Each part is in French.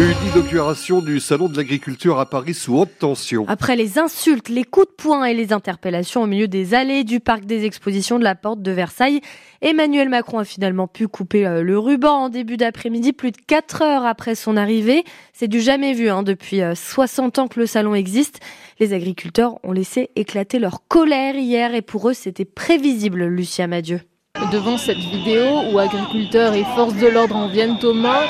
Une inauguration du Salon de l'agriculture à Paris sous haute tension. Après les insultes, les coups de poing et les interpellations au milieu des allées du parc des expositions de la porte de Versailles, Emmanuel Macron a finalement pu couper euh, le ruban en début d'après-midi, plus de 4 heures après son arrivée. C'est du jamais vu hein, depuis 60 euh, ans que le salon existe. Les agriculteurs ont laissé éclater leur colère hier et pour eux c'était prévisible, Lucia Madieu. Devant cette vidéo où agriculteurs et forces de l'ordre en viennent aux mains,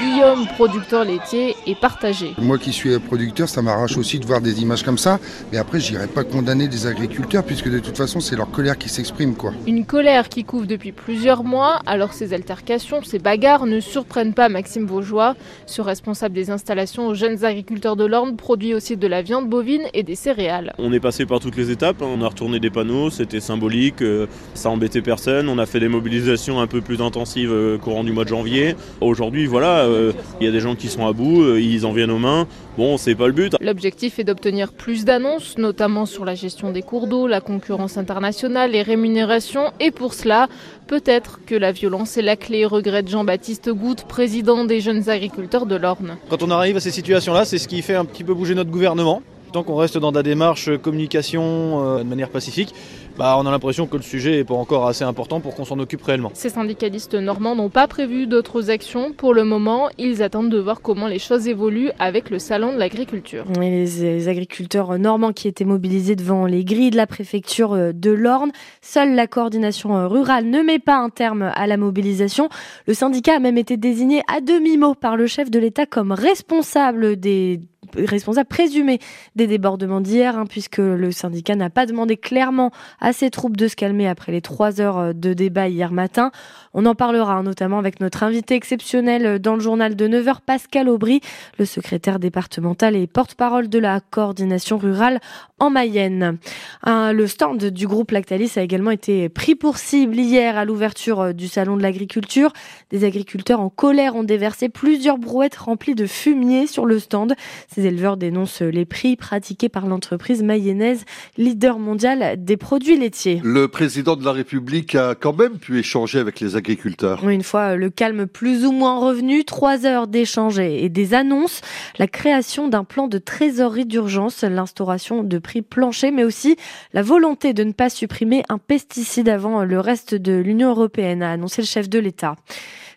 Guillaume, producteur laitier, est partagé. Moi qui suis producteur, ça m'arrache aussi de voir des images comme ça. Mais après, j'irai pas condamner des agriculteurs puisque de toute façon, c'est leur colère qui s'exprime. quoi. Une colère qui couvre depuis plusieurs mois. Alors ces altercations, ces bagarres ne surprennent pas Maxime Vaugeois. Ce responsable des installations aux jeunes agriculteurs de l'Orne produit aussi de la viande bovine et des céréales. On est passé par toutes les étapes. On a retourné des panneaux, c'était symbolique, euh, ça embêtait personne. On a fait des mobilisations un peu plus intensives euh, courant du mois de janvier. Aujourd'hui, voilà euh, il y a des gens qui sont à bout, euh, ils en viennent aux mains. Bon, c'est pas le but. L'objectif est d'obtenir plus d'annonces, notamment sur la gestion des cours d'eau, la concurrence internationale, les rémunérations. Et pour cela, peut-être que la violence est la clé, regrette Jean-Baptiste Goutte, président des jeunes agriculteurs de l'Orne. Quand on arrive à ces situations-là, c'est ce qui fait un petit peu bouger notre gouvernement. Tant qu'on reste dans la démarche communication euh, de manière pacifique, bah, on a l'impression que le sujet n'est pas encore assez important pour qu'on s'en occupe réellement. Ces syndicalistes normands n'ont pas prévu d'autres actions pour le moment. Ils attendent de voir comment les choses évoluent avec le salon de l'agriculture. Les agriculteurs normands qui étaient mobilisés devant les grilles de la préfecture euh, de l'Orne. Seule la coordination euh, rurale ne met pas un terme à la mobilisation. Le syndicat a même été désigné à demi-mot par le chef de l'État comme responsable des responsable présumé des débordements d'hier, hein, puisque le syndicat n'a pas demandé clairement à ses troupes de se calmer après les trois heures euh, de débat hier matin. On en parlera hein, notamment avec notre invité exceptionnel euh, dans le journal de 9h, Pascal Aubry, le secrétaire départemental et porte-parole de la coordination rurale en Mayenne. le stand du groupe Lactalis a également été pris pour cible hier à l'ouverture euh, du salon de l'agriculture. Des agriculteurs en colère ont déversé plusieurs brouettes remplies de fumier sur le stand. Ces éleveurs dénoncent les prix pratiqués par l'entreprise mayonnaise, leader mondial des produits laitiers. Le président de la République a quand même pu échanger avec les agriculteurs. Une fois le calme plus ou moins revenu, trois heures d'échanges et des annonces, la création d'un plan de trésorerie d'urgence, l'instauration de prix planchers, mais aussi la volonté de ne pas supprimer un pesticide avant le reste de l'Union européenne, a annoncé le chef de l'État.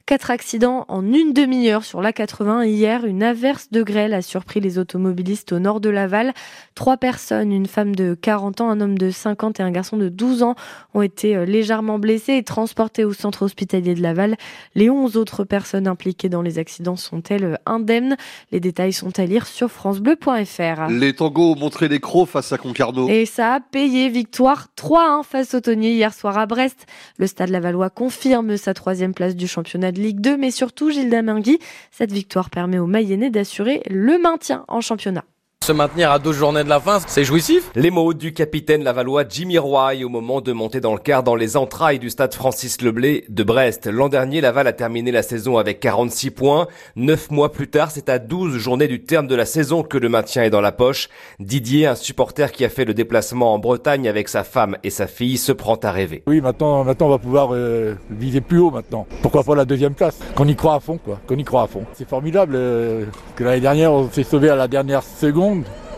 Quatre accidents en une demi-heure sur l'A80. Hier, une averse de grêle a surpris les automobilistes au nord de Laval. Trois personnes, une femme de 40 ans, un homme de 50 et un garçon de 12 ans, ont été euh, légèrement blessés et transportés au centre hospitalier de Laval. Les 11 autres personnes impliquées dans les accidents sont-elles euh, indemnes? Les détails sont à lire sur francebleu.fr. Les tangos ont montré les crocs face à Concarneau. Et ça a payé. Victoire 3-1 face au Tonier hier soir à Brest. Le stade Lavallois confirme sa troisième place du championnat de Ligue 2, mais surtout Gilles Damingui. Cette victoire permet aux Mayennais d'assurer le maintien en championnat. Se maintenir à deux journées de la fin, c'est jouissif. Les mots du capitaine lavallois Jimmy Roy au moment de monter dans le quart dans les entrailles du stade Francis Leblé de Brest. L'an dernier, Laval a terminé la saison avec 46 points. Neuf mois plus tard, c'est à 12 journées du terme de la saison que le maintien est dans la poche. Didier, un supporter qui a fait le déplacement en Bretagne avec sa femme et sa fille, se prend à rêver. Oui, maintenant, maintenant on va pouvoir euh, viser plus haut maintenant. Pourquoi pas la deuxième place? Qu'on y croit à fond, quoi. Qu'on y croit à fond. C'est formidable euh, que l'année dernière, on s'est sauvé à la dernière seconde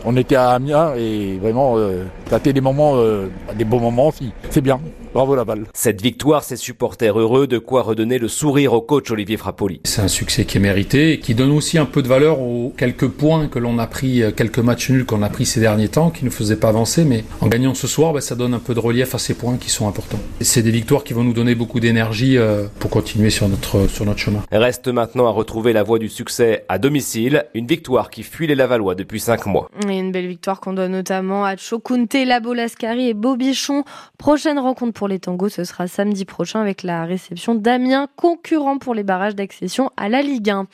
on était à Amiens et vraiment, euh, ça a été des moments, euh, des beaux moments aussi. C'est bien. Bravo Laval. Cette victoire, ses supporters heureux, de quoi redonner le sourire au coach Olivier Frappoli. C'est un succès qui est mérité et qui donne aussi un peu de valeur aux quelques points que l'on a pris, euh, quelques matchs nuls qu'on a pris ces derniers temps, qui ne faisaient pas avancer, mais en gagnant ce soir, bah, ça donne un peu de relief à ces points qui sont importants. C'est des victoires qui vont nous donner beaucoup d'énergie euh, pour continuer sur notre, sur notre chemin. Reste maintenant à retrouver la voie du succès à domicile, une victoire qui fuit les Lavallois depuis cinq mois. Et une belle victoire qu'on donne notamment à Chokunte, Labo Lascari et Bobichon. Prochaine rencontre pour pour les tangos, ce sera samedi prochain avec la réception d'Amiens, concurrent pour les barrages d'accession à la Ligue 1.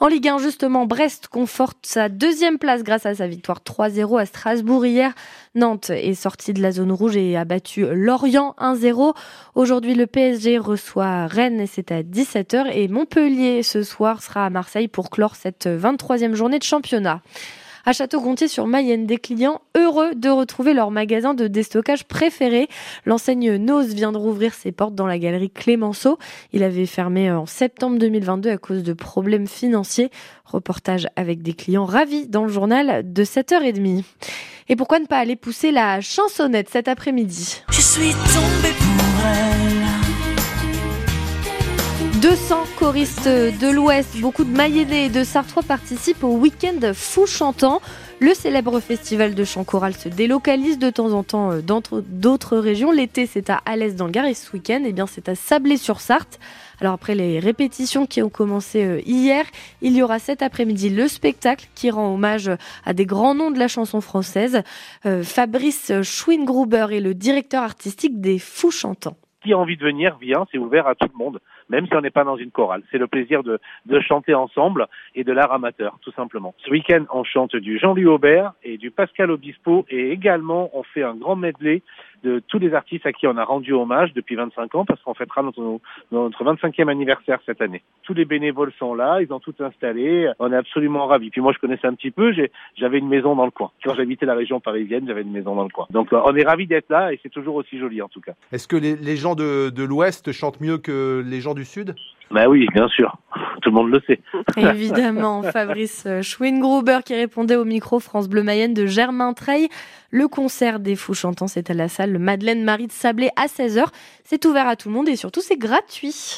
En Ligue 1, justement, Brest conforte sa deuxième place grâce à sa victoire 3-0 à Strasbourg hier. Nantes est sortie de la zone rouge et a battu Lorient 1-0. Aujourd'hui, le PSG reçoit Rennes et c'est à 17h et Montpellier ce soir sera à Marseille pour clore cette 23e journée de championnat. À Château-Gontier sur Mayenne, des clients heureux de retrouver leur magasin de déstockage préféré. L'enseigne Nose vient de rouvrir ses portes dans la galerie Clémenceau. Il avait fermé en septembre 2022 à cause de problèmes financiers. Reportage avec des clients ravis dans le journal de 7h30. Et pourquoi ne pas aller pousser la chansonnette cet après-midi? 200 choristes de l'Ouest, beaucoup de Mayennais et de Sartrois participent au week-end Fou Chantant. Le célèbre festival de chant choral se délocalise de temps en temps euh, dans d'autres régions. L'été, c'est à Alès dans le et ce week-end, eh bien, c'est à Sablé-sur-Sarthe. Alors après les répétitions qui ont commencé euh, hier, il y aura cet après-midi le spectacle qui rend hommage à des grands noms de la chanson française. Euh, Fabrice Schwingruber est le directeur artistique des Fous Chantants. Qui a envie de venir vient, c'est ouvert à tout le monde même si on n'est pas dans une chorale. C'est le plaisir de, de chanter ensemble et de l'art amateur, tout simplement. Ce week-end, on chante du Jean-Louis Aubert et du Pascal Obispo et également on fait un grand medley de tous les artistes à qui on a rendu hommage depuis 25 ans parce qu'on fêtera notre, notre 25e anniversaire cette année. Tous les bénévoles sont là, ils ont tout installé, on est absolument ravis. Puis moi je connaissais un petit peu, j'avais une maison dans le coin. Quand j'habitais la région parisienne, j'avais une maison dans le coin. Donc on est ravis d'être là et c'est toujours aussi joli en tout cas. Est-ce que les, gens de l'Ouest chantent mieux que les gens du Sud? Bah oui, bien sûr. Tout le monde le sait. Évidemment, Fabrice Schwingruber qui répondait au micro France Bleu Mayenne de Germain Treil. Le concert des Fous Chantants, c'est à la salle Madeleine Marie de Sablé à 16h. C'est ouvert à tout le monde et surtout c'est gratuit.